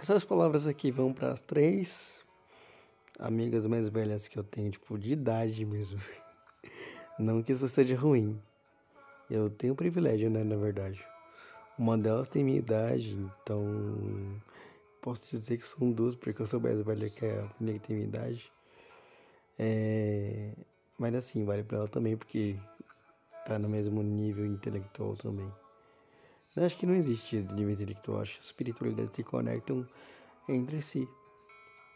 Essas palavras aqui vão para as três amigas mais velhas que eu tenho, tipo, de idade mesmo. Não que isso seja ruim. Eu tenho privilégio, né, na verdade. Uma delas tem minha idade, então posso dizer que são duas, porque eu sou mais velha que a menina que tem minha idade. É... Mas assim, vale pra ela também, porque tá no mesmo nível intelectual também. Eu acho que não existe nível intelectual, acho que as espiritualidades se conectam entre si.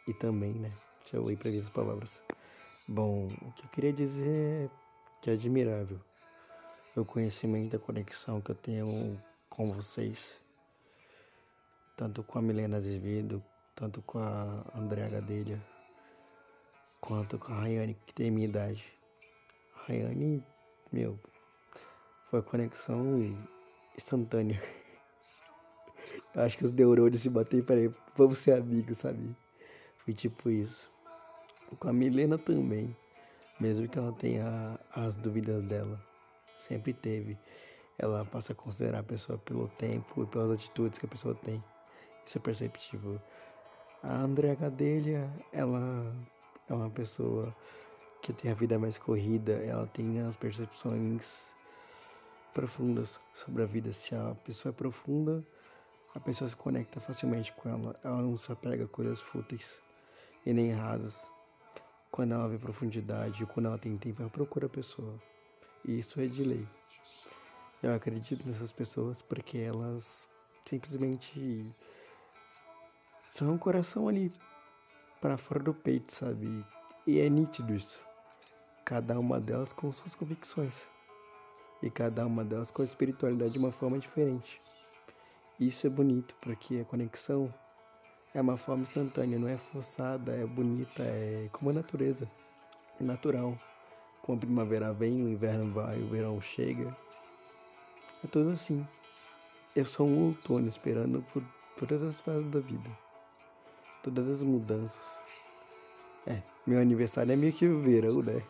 E também, né? Deixa eu ir para essas palavras. Bom, o que eu queria dizer é que é admirável o conhecimento, a conexão que eu tenho com vocês, tanto com a Milena Azevedo, tanto com a Andréa Gadelha, quanto com a Rayane, que tem minha idade. A Rayane, meu, foi a conexão instantânea. Eu acho que os neurônios se batem para vamos ser amigos, sabe? Foi tipo isso. Com a Milena também. Mesmo que ela tenha as dúvidas dela. Sempre teve. Ela passa a considerar a pessoa pelo tempo e pelas atitudes que a pessoa tem. Isso é perceptível. A Andrea Gadelha, ela é uma pessoa que tem a vida mais corrida. Ela tem as percepções profundas sobre a vida. Se a pessoa é profunda, a pessoa se conecta facilmente com ela. Ela não se apega a coisas fúteis e nem rasas. Quando ela vê profundidade, quando ela tem tempo, ela procura a pessoa. E isso é de lei. Eu acredito nessas pessoas porque elas simplesmente são um coração ali para fora do peito, sabe? E é nítido isso. Cada uma delas com suas convicções e cada uma delas com a espiritualidade de uma forma diferente. Isso é bonito, porque a conexão é uma forma instantânea, não é forçada, é bonita, é como a natureza, natural. Como a primavera vem, o inverno vai, o verão chega. É tudo assim. Eu sou um outono esperando por todas as fases da vida, todas as mudanças. É, meu aniversário é meio que o verão, né?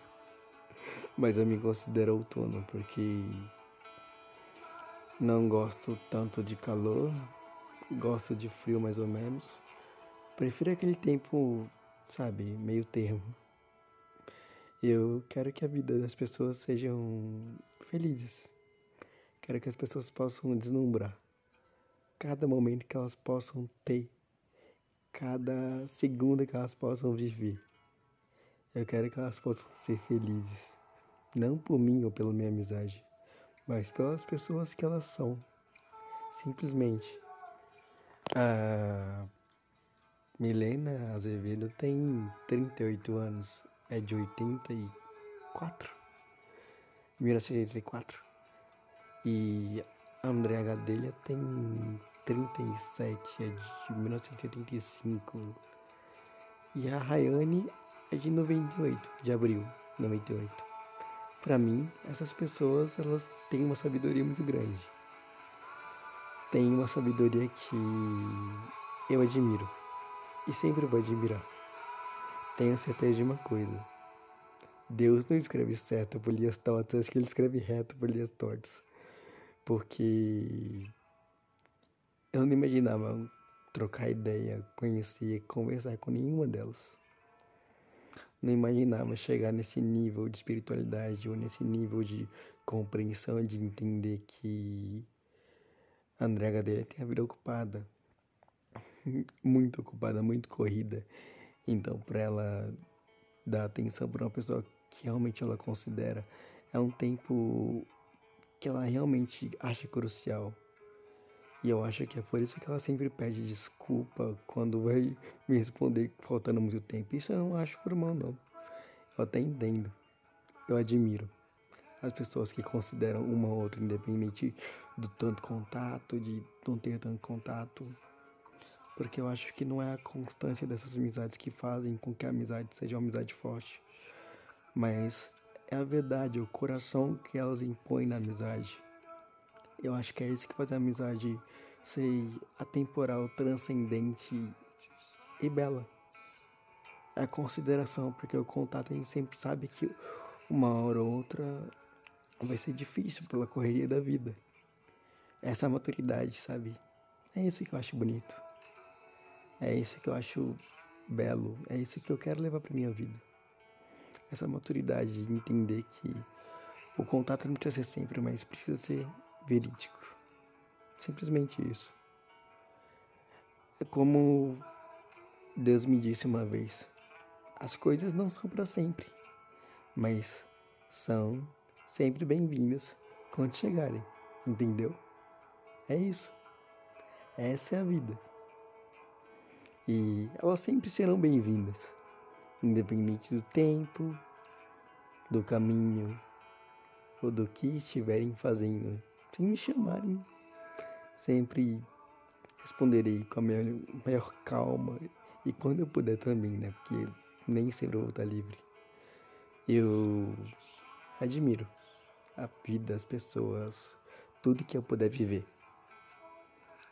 Mas eu me considero outono porque não gosto tanto de calor, gosto de frio mais ou menos. Prefiro aquele tempo, sabe, meio termo. Eu quero que a vida das pessoas sejam felizes. Quero que as pessoas possam deslumbrar. Cada momento que elas possam ter. Cada segundo que elas possam viver. Eu quero que elas possam ser felizes. Não por mim ou pela minha amizade, mas pelas pessoas que elas são. Simplesmente. A Milena Azevedo tem 38 anos, é de 84. 1984. E a Andrea Gadelha tem 37, é de 1985. E a Rayane é de 98, de abril 98. Para mim, essas pessoas elas têm uma sabedoria muito grande. Tem uma sabedoria que eu admiro e sempre vou admirar. Tenho certeza de uma coisa. Deus não escreve certo por linhas tortas, acho que ele escreve reto por linhas tortas. Porque eu não imaginava trocar ideia, conhecer, conversar com nenhuma delas não imaginava chegar nesse nível de espiritualidade ou nesse nível de compreensão, de entender que a André Gadelha tem a vida ocupada, muito ocupada, muito corrida. Então, para ela dar atenção para uma pessoa que realmente ela considera, é um tempo que ela realmente acha crucial. E eu acho que é por isso que ela sempre pede desculpa quando vai me responder faltando muito tempo. Isso eu não acho por mal, não. Eu até entendo. Eu admiro as pessoas que consideram uma ou outra independente do tanto contato, de não ter tanto contato. Porque eu acho que não é a constância dessas amizades que fazem com que a amizade seja uma amizade forte. Mas é a verdade, o coração que elas impõem na amizade. Eu acho que é isso que faz a amizade ser atemporal, transcendente e bela. É a consideração, porque o contato a gente sempre sabe que uma hora ou outra vai ser difícil pela correria da vida. Essa maturidade, sabe? É isso que eu acho bonito. É isso que eu acho belo, é isso que eu quero levar para minha vida. Essa maturidade de entender que o contato não precisa ser sempre, mas precisa ser verídico. Simplesmente isso. É como Deus me disse uma vez: as coisas não são para sempre, mas são sempre bem-vindas quando chegarem, entendeu? É isso. Essa é a vida. E elas sempre serão bem-vindas, independente do tempo, do caminho ou do que estiverem fazendo. Se me chamarem, sempre responderei com a maior, maior calma e quando eu puder também, né? Porque nem sempre eu vou estar livre. Eu admiro a vida, as pessoas, tudo que eu puder viver.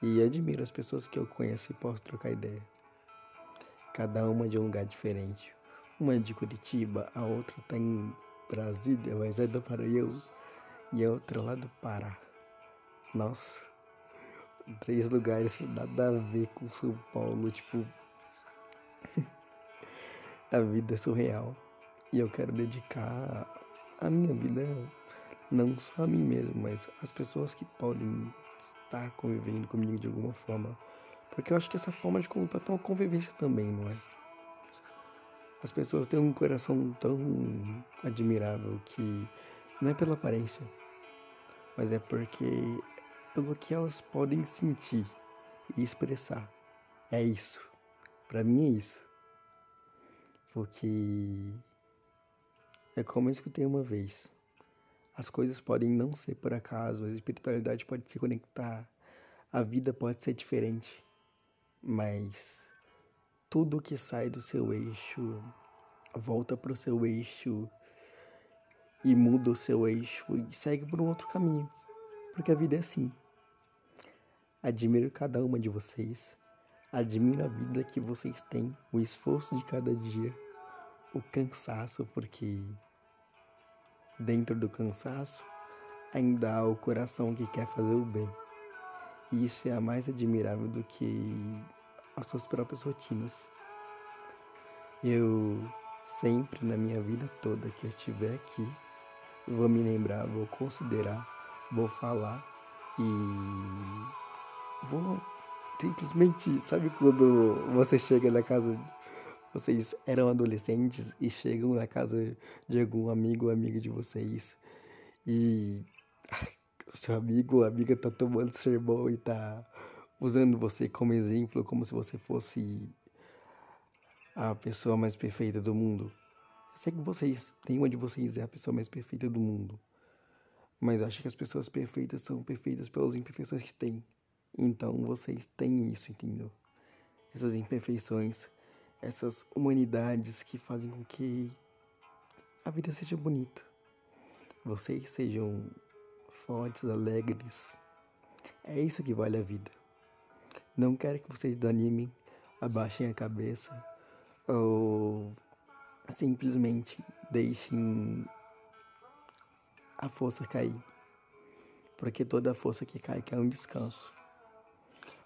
E admiro as pessoas que eu conheço e posso trocar ideia. Cada uma de um lugar diferente. Uma é de Curitiba, a outra está em Brasília, mas é do Maranhão. E a outra lá do Pará. Nossa, três lugares nada a ver com São Paulo, tipo. a vida é surreal. E eu quero dedicar a minha vida não só a mim mesmo, mas às pessoas que podem estar convivendo comigo de alguma forma. Porque eu acho que essa forma de contato é uma convivência também, não é? As pessoas têm um coração tão admirável que não é pela aparência, mas é porque pelo que elas podem sentir e expressar. É isso. Para mim é isso. Porque é como eu escutei uma vez. As coisas podem não ser por acaso, a espiritualidade pode se conectar, a vida pode ser diferente, mas tudo que sai do seu eixo volta para o seu eixo e muda o seu eixo e segue por um outro caminho, porque a vida é assim. Admiro cada uma de vocês, admiro a vida que vocês têm, o esforço de cada dia, o cansaço, porque Dentro do cansaço, ainda há o coração que quer fazer o bem. E isso é mais admirável do que as suas próprias rotinas. Eu sempre na minha vida toda que eu estiver aqui, vou me lembrar, vou considerar, vou falar e vou simplesmente, sabe quando você chega na casa vocês eram adolescentes e chegam na casa de algum amigo ou amiga de vocês e o seu amigo ou amiga tá tomando sermão e tá usando você como exemplo, como se você fosse a pessoa mais perfeita do mundo. Eu sei que vocês, nenhuma de vocês é a pessoa mais perfeita do mundo. Mas acho que as pessoas perfeitas são perfeitas pelas imperfeições que têm. Então vocês têm isso, entendeu? Essas imperfeições essas humanidades que fazem com que a vida seja bonita. Vocês sejam fortes, alegres. É isso que vale a vida. Não quero que vocês desanimem, abaixem a cabeça ou simplesmente deixem a força cair. Porque toda força que cai cai um descanso.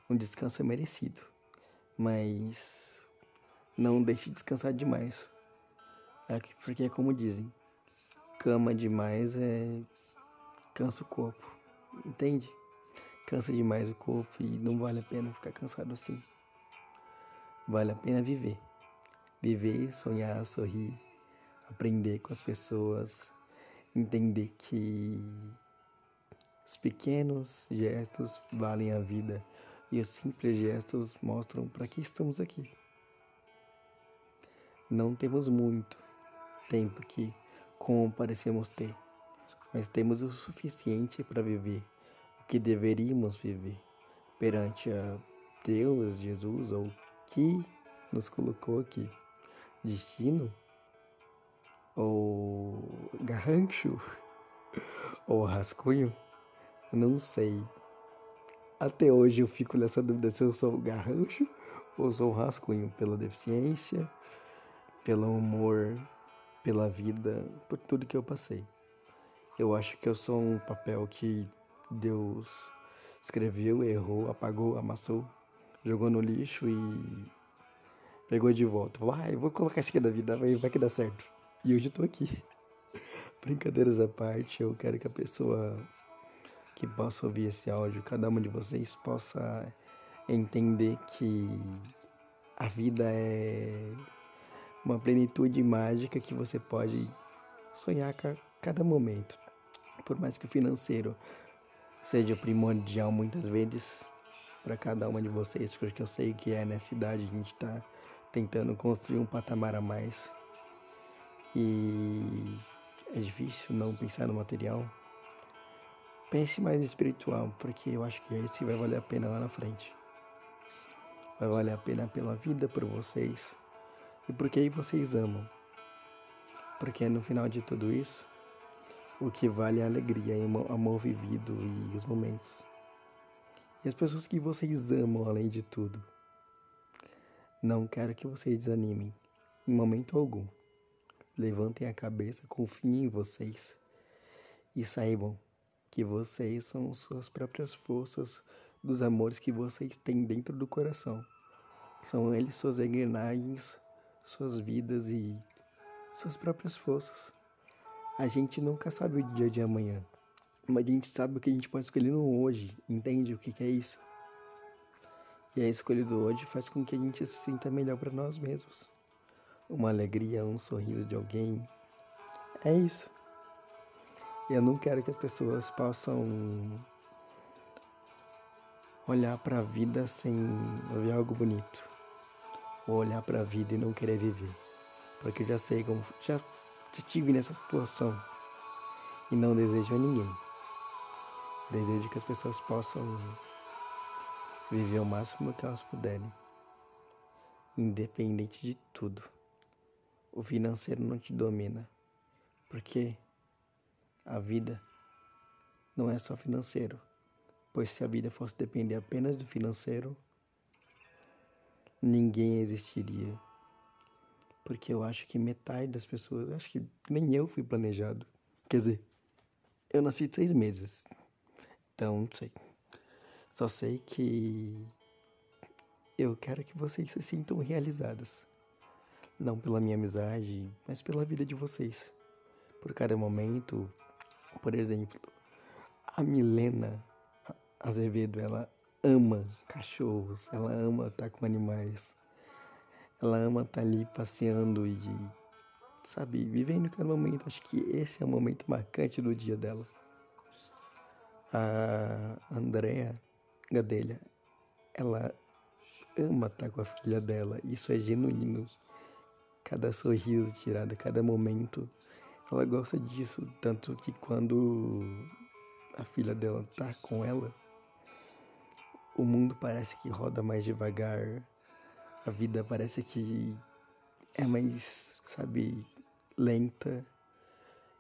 Um descanso é merecido. Mas não deixe descansar demais. É porque é como dizem, cama demais é cansa o corpo, entende? Cansa demais o corpo e não vale a pena ficar cansado assim. Vale a pena viver. Viver, sonhar, sorrir, aprender com as pessoas, entender que os pequenos gestos valem a vida e os simples gestos mostram para que estamos aqui. Não temos muito tempo aqui como parecemos ter, mas temos o suficiente para viver o que deveríamos viver perante a Deus, Jesus ou que nos colocou aqui. Destino? Ou garrancho? Ou rascunho? Não sei. Até hoje eu fico nessa dúvida se eu sou garrancho ou sou rascunho pela deficiência pelo amor, pela vida, por tudo que eu passei. Eu acho que eu sou um papel que Deus escreveu, errou, apagou, amassou, jogou no lixo e pegou de volta. Falou, ah, eu vou colocar isso aqui na vida, vai, vai que dá certo. E hoje eu tô aqui. Brincadeiras à parte, eu quero que a pessoa que possa ouvir esse áudio, cada um de vocês possa entender que a vida é uma plenitude mágica que você pode sonhar a cada momento. Por mais que o financeiro seja primordial muitas vezes para cada uma de vocês, porque eu sei que é nessa idade a gente está tentando construir um patamar a mais. E é difícil não pensar no material. Pense mais espiritual, porque eu acho que esse vai valer a pena lá na frente. Vai valer a pena pela vida, por vocês e porque aí vocês amam. Porque no final de tudo isso, o que vale é a alegria e o amor vivido e os momentos. E as pessoas que vocês amam além de tudo. Não quero que vocês desanimem, em momento algum. Levantem a cabeça, confiem em vocês e saibam que vocês são suas próprias forças dos amores que vocês têm dentro do coração. São eles suas engrenagens, suas vidas e suas próprias forças. A gente nunca sabe o dia de amanhã, mas a gente sabe o que a gente pode escolher no hoje, entende o que, que é isso? E a escolha do hoje faz com que a gente se sinta melhor para nós mesmos. Uma alegria, um sorriso de alguém. É isso. Eu não quero que as pessoas possam olhar para a vida sem ver algo bonito. Ou olhar para a vida e não querer viver. Porque eu já sei como já já tive nessa situação e não desejo a ninguém. Desejo que as pessoas possam viver o máximo que elas puderem, independente de tudo. O financeiro não te domina, porque a vida não é só financeiro, pois se a vida fosse depender apenas do financeiro, ninguém existiria porque eu acho que metade das pessoas, acho que nem eu fui planejado. Quer dizer, eu nasci de seis meses. Então, não sei. Só sei que eu quero que vocês se sintam realizadas. Não pela minha amizade, mas pela vida de vocês. Por cada momento. Por exemplo, a Milena Azevedo, ela ama cachorros, ela ama estar com animais. Ela ama estar ali passeando e, sabe, vivendo cada momento. Acho que esse é o momento marcante do dia dela. A Andrea Gadelha, ela ama estar com a filha dela. Isso é genuíno. Cada sorriso tirado, cada momento. Ela gosta disso, tanto que quando a filha dela tá com ela, o mundo parece que roda mais devagar a vida parece que é mais, sabe, lenta.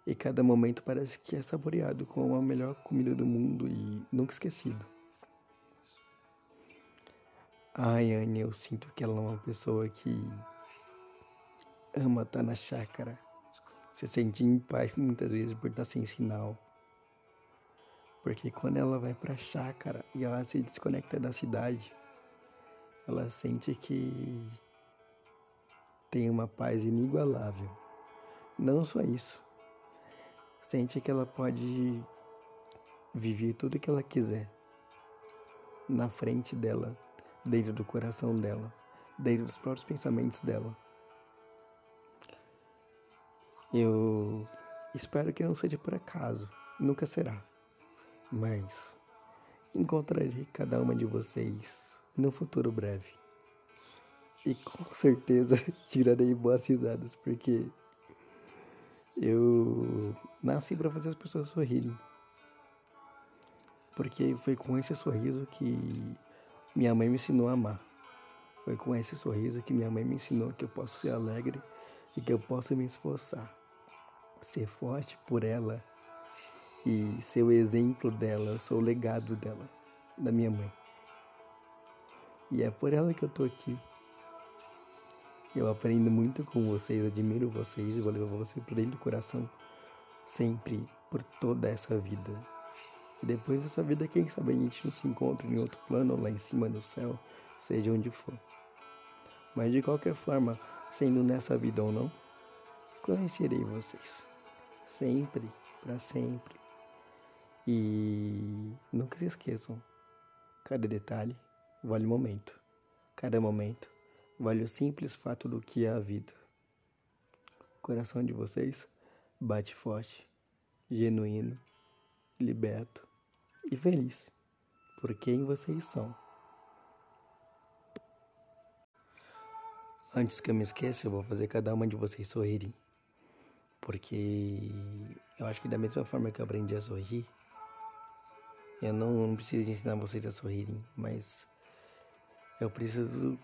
E cada momento parece que é saboreado com a melhor comida do mundo e nunca esquecido. Ai, Anne, eu sinto que ela é uma pessoa que ama estar na chácara, se sente em paz muitas vezes por estar sem sinal. Porque quando ela vai pra chácara e ela se desconecta da cidade, ela sente que tem uma paz inigualável. Não só isso, sente que ela pode viver tudo que ela quiser na frente dela, dentro do coração dela, dentro dos próprios pensamentos dela. Eu espero que não seja por acaso, nunca será, mas encontrarei cada uma de vocês no futuro breve. E com certeza tirarei boas risadas, porque eu nasci para fazer as pessoas sorrirem. Porque foi com esse sorriso que minha mãe me ensinou a amar. Foi com esse sorriso que minha mãe me ensinou que eu posso ser alegre e que eu posso me esforçar, ser forte por ela e ser o exemplo dela, eu sou o legado dela, da minha mãe. E é por ela que eu tô aqui. Eu aprendo muito com vocês, admiro vocês vou levar vocês para dentro do coração sempre, por toda essa vida. E depois dessa vida, quem sabe a gente não se encontra em outro plano, lá em cima no céu, seja onde for. Mas de qualquer forma, sendo nessa vida ou não, conhecerei vocês. Sempre, para sempre. E nunca se esqueçam, cada detalhe vale o momento. Cada momento vale o simples fato do que é a vida. O coração de vocês bate forte, genuíno, liberto e feliz por quem vocês são. Antes que eu me esqueça, eu vou fazer cada uma de vocês sorrirem. Porque eu acho que da mesma forma que eu aprendi a sorrir, eu não, não preciso ensinar vocês a sorrirem, mas eu preciso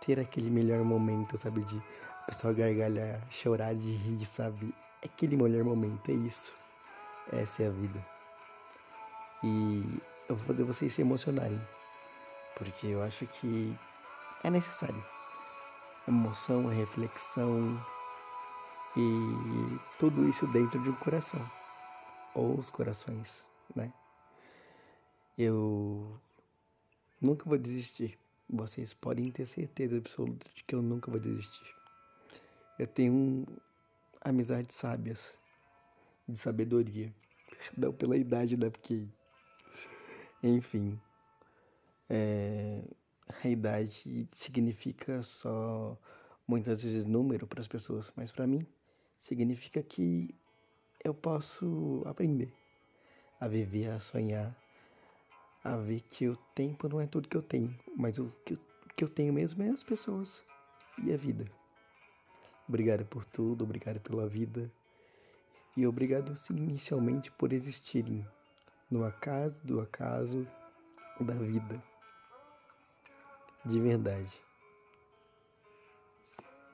ter aquele melhor momento, sabe? De a pessoa gargalhar, chorar de rir, sabe? Aquele melhor momento, é isso. Essa é a vida. E eu vou fazer vocês se emocionarem. Porque eu acho que é necessário. Emoção, reflexão e tudo isso dentro de um coração. Ou os corações, né? Eu nunca vou desistir. Vocês podem ter certeza absoluta de que eu nunca vou desistir. Eu tenho amizades sábias, de sabedoria. Não pela idade, né? Porque. Enfim. É, a idade significa só muitas vezes número para as pessoas, mas para mim significa que eu posso aprender a viver, a sonhar, a ver que o tempo não é tudo que eu tenho, mas o que, que eu tenho mesmo é as pessoas e a vida. Obrigado por tudo, obrigado pela vida e obrigado inicialmente por existirem no acaso do acaso da vida. De verdade.